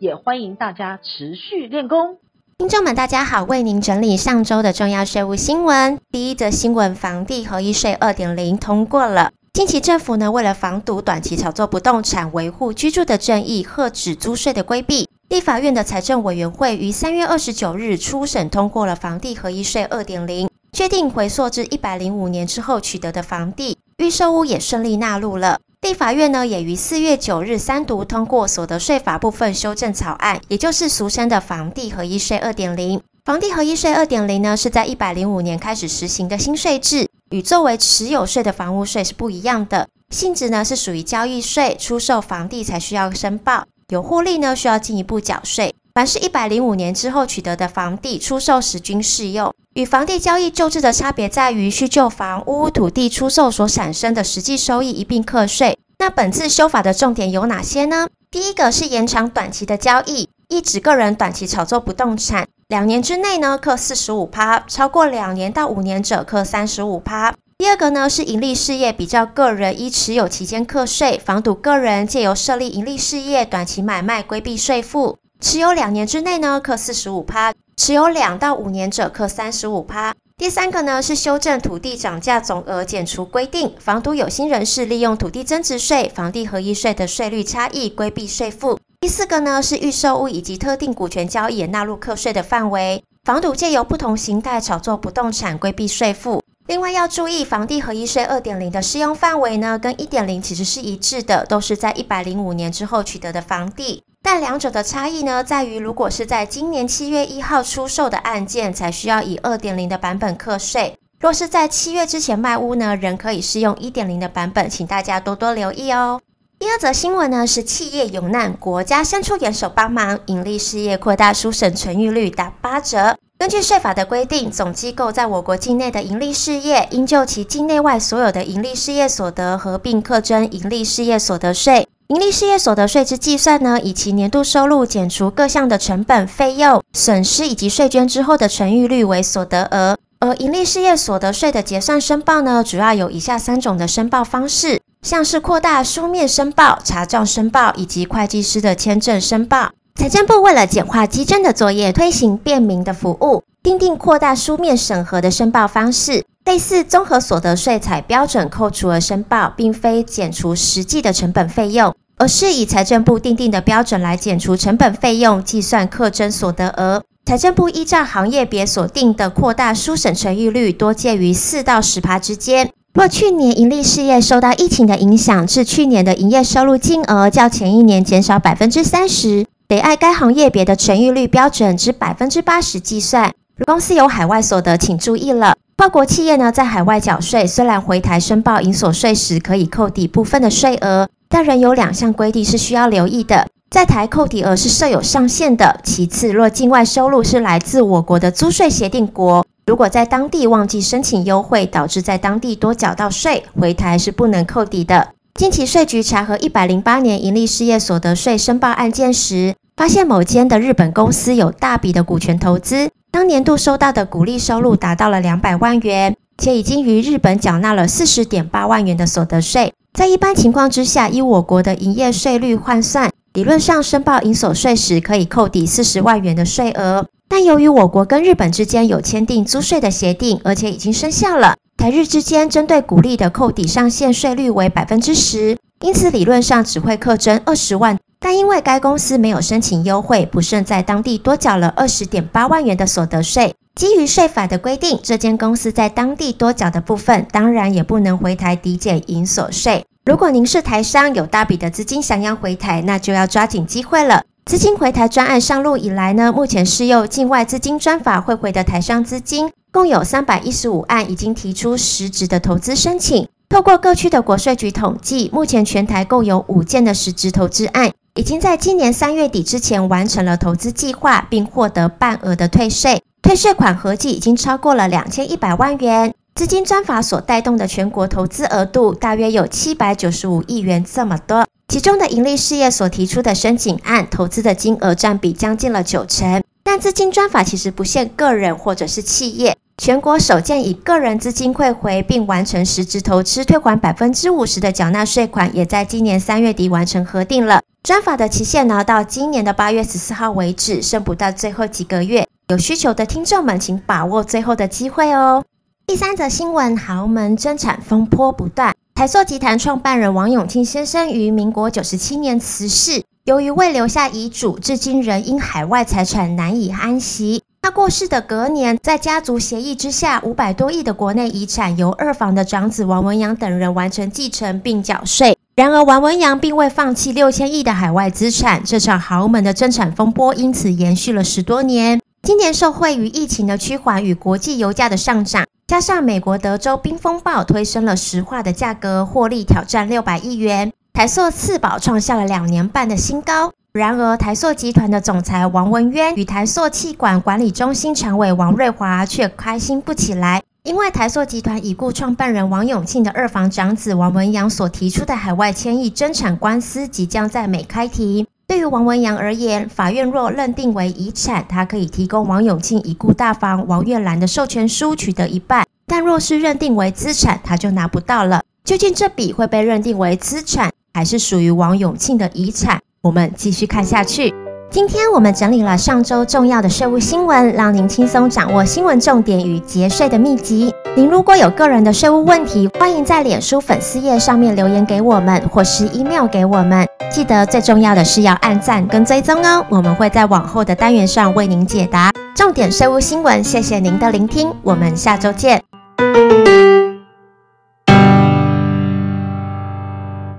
也欢迎大家持续练功。听众们，大家好，为您整理上周的重要税务新闻。第一则新闻：房地合一税二点零通过了。近期政府呢，为了防堵短期炒作不动产、维护居住的正义、遏止租税的规避，立法院的财政委员会于三月二十九日初审通过了房地合一税二点零。确定回溯至一百零五年之后取得的房地预售屋也顺利纳入了。地法院呢也于四月九日三读通过所得税法部分修正草案，也就是俗称的房地合一税二点零。房地合一税二点零呢是在一百零五年开始实行的新税制，与作为持有税的房屋税是不一样的，性质呢是属于交易税，出售房地才需要申报，有获利呢需要进一步缴税。凡是一百零五年之后取得的房地，出售时均适用。与房地交易旧制的差别在于，需旧房屋土地出售所产生的实际收益一并课税。那本次修法的重点有哪些呢？第一个是延长短期的交易，意指个人短期炒作不动产，两年之内呢课四十五趴，超过两年到五年者课三十五趴。第二个呢是盈利事业比较个人依持有期间课税，防堵个人借由设立盈利事业短期买卖规避税负。持有两年之内呢，课四十五趴；持有两到五年者，课三十五趴。第三个呢是修正土地涨价总额减除规定，防堵有心人士利用土地增值税、房地合一税的税率差异规避税负。第四个呢是预售屋以及特定股权交易也纳入课税的范围，防堵借由不同形态炒作不动产规避税负。另外要注意，房地合一税二点零的适用范围呢，跟一点零其实是一致的，都是在一百零五年之后取得的房地。但两者的差异呢，在于如果是在今年七月一号出售的案件，才需要以二点零的版本课税；若是在七月之前卖屋呢，仍可以适用一点零的版本，请大家多多留意哦。第二则新闻呢是企业有难，国家伸出援手帮忙，盈利事业扩大书省存预率达八折。根据税法的规定，总机构在我国境内的盈利事业，应就其境内外所有的盈利事业所得合并课征盈利事业所得税。营利事业所得税之计算呢，以其年度收入减除各项的成本、费用、损失以及税捐之后的存预率为所得额。而营利事业所得税的结算申报呢，主要有以下三种的申报方式，像是扩大书面申报、查账申报以及会计师的签证申报。财政部为了简化稽征的作业，推行便民的服务，订定扩大书面审核的申报方式。类似综合所得税采标准扣除额申报，并非减除实际的成本费用，而是以财政部订定的标准来减除成本费用，计算课征所得额。财政部依照行业别所定的扩大书审存预率，多介于四到十趴之间。若去年盈利事业受到疫情的影响，致去年的营业收入金额较前一年减少百分之三十，得按该行业别的存预率标准之百分之八十计算。如公司有海外所得，请注意了。跨国企业呢，在海外缴税，虽然回台申报营所税时可以扣抵部分的税额，但仍有两项规定是需要留意的。在台扣抵额是设有上限的。其次，若境外收入是来自我国的租税协定国，如果在当地忘记申请优惠，导致在当地多缴到税，回台是不能扣抵的。近期税局查核一百零八年营利事业所得税申报案件时，发现某间的日本公司有大笔的股权投资。当年度收到的股利收入达到了两百万元，且已经于日本缴纳了四十点八万元的所得税。在一般情况之下，以我国的营业税率换算，理论上申报营所税时可以扣抵四十万元的税额。但由于我国跟日本之间有签订租税的协定，而且已经生效了，台日之间针对股利的扣抵上限税率为百分之十，因此理论上只会课征二十万。但因为该公司没有申请优惠，不慎在当地多缴了二十点八万元的所得税。基于税法的规定，这间公司在当地多缴的部分，当然也不能回台抵减营所税。如果您是台商，有大笔的资金想要回台，那就要抓紧机会了。资金回台专案上路以来呢，目前适用境外资金专法汇回的台商资金，共有三百一十五案已经提出实质的投资申请。透过各区的国税局统计，目前全台共有五件的实质投资案。已经在今年三月底之前完成了投资计划，并获得半额的退税，退税款合计已经超过了两千一百万元。资金专法所带动的全国投资额度大约有七百九十五亿元这么多，其中的盈利事业所提出的申请案投资的金额占比将近了九成。但资金专法其实不限个人或者是企业，全国首件以个人资金汇回并完成实质投资退还百分之五十的缴纳税款，也在今年三月底完成核定了。专法的期限呢，到今年的八月十四号为止，剩不到最后几个月。有需求的听众们，请把握最后的机会哦。第三则新闻，豪门争产风波不断。台塑集团创办人王永庆先生于民国九十七年辞世，由于未留下遗嘱，至今仍因海外财产难以安息。他过世的隔年，在家族协议之下，五百多亿的国内遗产由二房的长子王文洋等人完成继承并缴税。然而，王文洋并未放弃六千亿的海外资产，这场豪门的争产风波因此延续了十多年。今年受惠于疫情的趋缓与国际油价的上涨。加上美国德州冰风暴推升了石化的价格，获利挑战六百亿元，台塑次宝创下了两年半的新高。然而，台塑集团的总裁王文渊与台塑气管管理中心常委王瑞华却开心不起来，因为台塑集团已故创办人王永庆的二房长子王文洋所提出的海外千亿争产官司即将在美开庭。对于王文洋而言，法院若认定为遗产，他可以提供王永庆已故大房王月兰的授权书取得一半；但若是认定为资产，他就拿不到了。究竟这笔会被认定为资产，还是属于王永庆的遗产？我们继续看下去。今天我们整理了上周重要的税务新闻，让您轻松掌握新闻重点与节税的秘籍。您如果有个人的税务问题，欢迎在脸书粉丝页上面留言给我们，或是 email 给我们。记得最重要的是要按赞跟追踪哦，我们会在往后的单元上为您解答重点税务新闻。谢谢您的聆听，我们下周见。